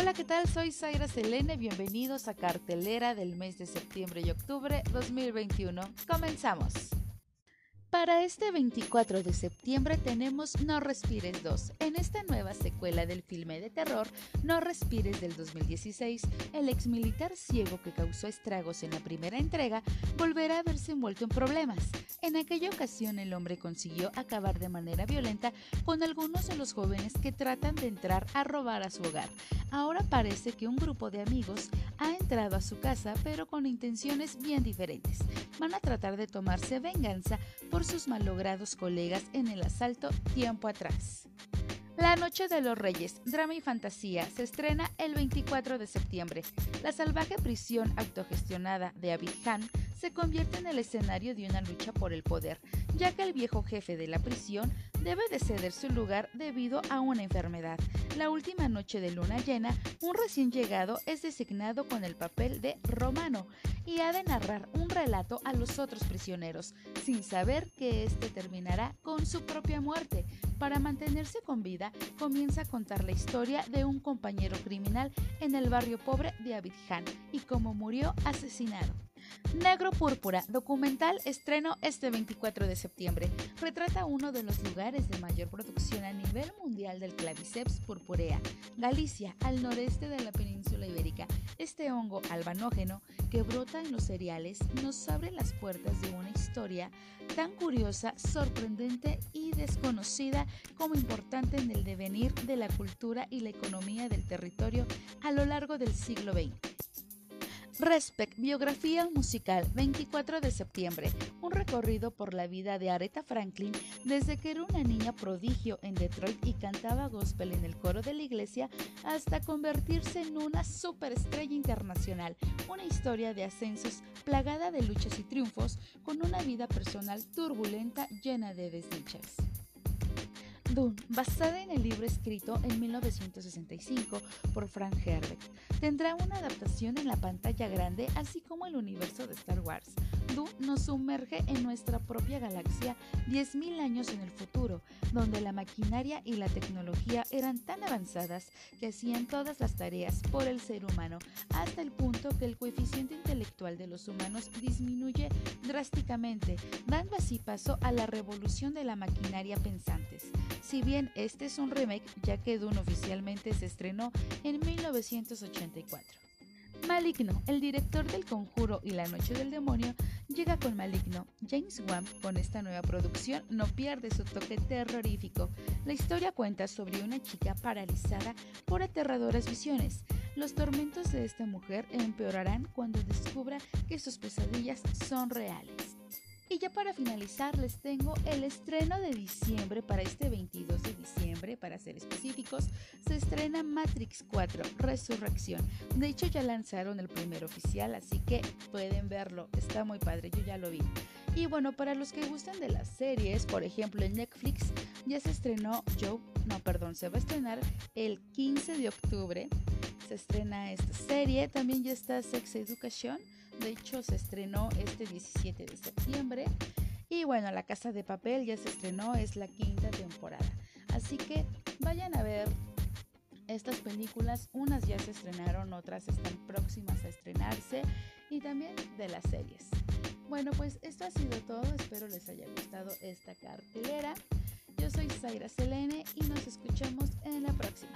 Hola, ¿qué tal? Soy Zaira Selene. Bienvenidos a Cartelera del mes de septiembre y octubre 2021. Comenzamos. Para este 24 de septiembre tenemos No Respires 2. En esta nueva secuela del filme de terror No Respires del 2016, el ex militar ciego que causó estragos en la primera entrega volverá a verse envuelto en problemas. En aquella ocasión el hombre consiguió acabar de manera violenta con algunos de los jóvenes que tratan de entrar a robar a su hogar. Ahora parece que un grupo de amigos ha entrado a su casa pero con intenciones bien diferentes. Van a tratar de tomarse venganza por sus malogrados colegas en el asalto tiempo atrás. La Noche de los Reyes, drama y fantasía, se estrena el 24 de septiembre. La salvaje prisión autogestionada de Abidjan se convierte en el escenario de una lucha por el poder, ya que el viejo jefe de la prisión debe de ceder su lugar debido a una enfermedad. La última noche de luna llena, un recién llegado es designado con el papel de Romano y ha de narrar un relato a los otros prisioneros, sin saber que éste terminará con su propia muerte. Para mantenerse con vida, comienza a contar la historia de un compañero criminal en el barrio pobre de Abidjan y cómo murió asesinado. Negro Púrpura, documental estreno este 24 de septiembre. Retrata uno de los lugares de mayor producción a nivel mundial del Claviceps purpurea, Galicia, al noreste de la península ibérica. Este hongo albanógeno que brota en los cereales nos abre las puertas de una historia tan curiosa, sorprendente y desconocida como importante en el devenir de la cultura y la economía del territorio a lo largo del siglo XX. Respect, biografía musical, 24 de septiembre. Un recorrido por la vida de Aretha Franklin desde que era una niña prodigio en Detroit y cantaba gospel en el coro de la iglesia hasta convertirse en una superestrella internacional. Una historia de ascensos plagada de luchas y triunfos con una vida personal turbulenta llena de desdichas. Dune, basada en el libro escrito en 1965 por Frank Herbert, tendrá una adaptación en la pantalla grande, así como el universo de Star Wars. Dune nos sumerge en nuestra propia galaxia 10.000 años en el futuro, donde la maquinaria y la tecnología eran tan avanzadas que hacían todas las tareas por el ser humano, hasta el punto que el coeficiente intelectual de los humanos disminuye drásticamente, dando así paso a la revolución de la maquinaria pensantes. Si bien este es un remake, ya que Dune oficialmente se estrenó en 1984. Maligno, el director del Conjuro y La Noche del Demonio, llega con Maligno. James Wan, con esta nueva producción, no pierde su toque terrorífico. La historia cuenta sobre una chica paralizada por aterradoras visiones. Los tormentos de esta mujer empeorarán cuando descubra que sus pesadillas son reales. Y ya para finalizar les tengo el estreno de diciembre para este 22 de diciembre, para ser específicos, se estrena Matrix 4 Resurrección. De hecho ya lanzaron el primer oficial, así que pueden verlo, está muy padre, yo ya lo vi. Y bueno, para los que gustan de las series, por ejemplo en Netflix ya se estrenó Joe, no perdón, se va a estrenar el 15 de octubre, estrena esta serie, también ya está Sex Education de hecho, se estrenó este 17 de septiembre. Y bueno, La Casa de Papel ya se estrenó, es la quinta temporada. Así que vayan a ver estas películas. Unas ya se estrenaron, otras están próximas a estrenarse. Y también de las series. Bueno, pues esto ha sido todo. Espero les haya gustado esta cartelera. Yo soy Zaira Selene y nos escuchamos en la próxima.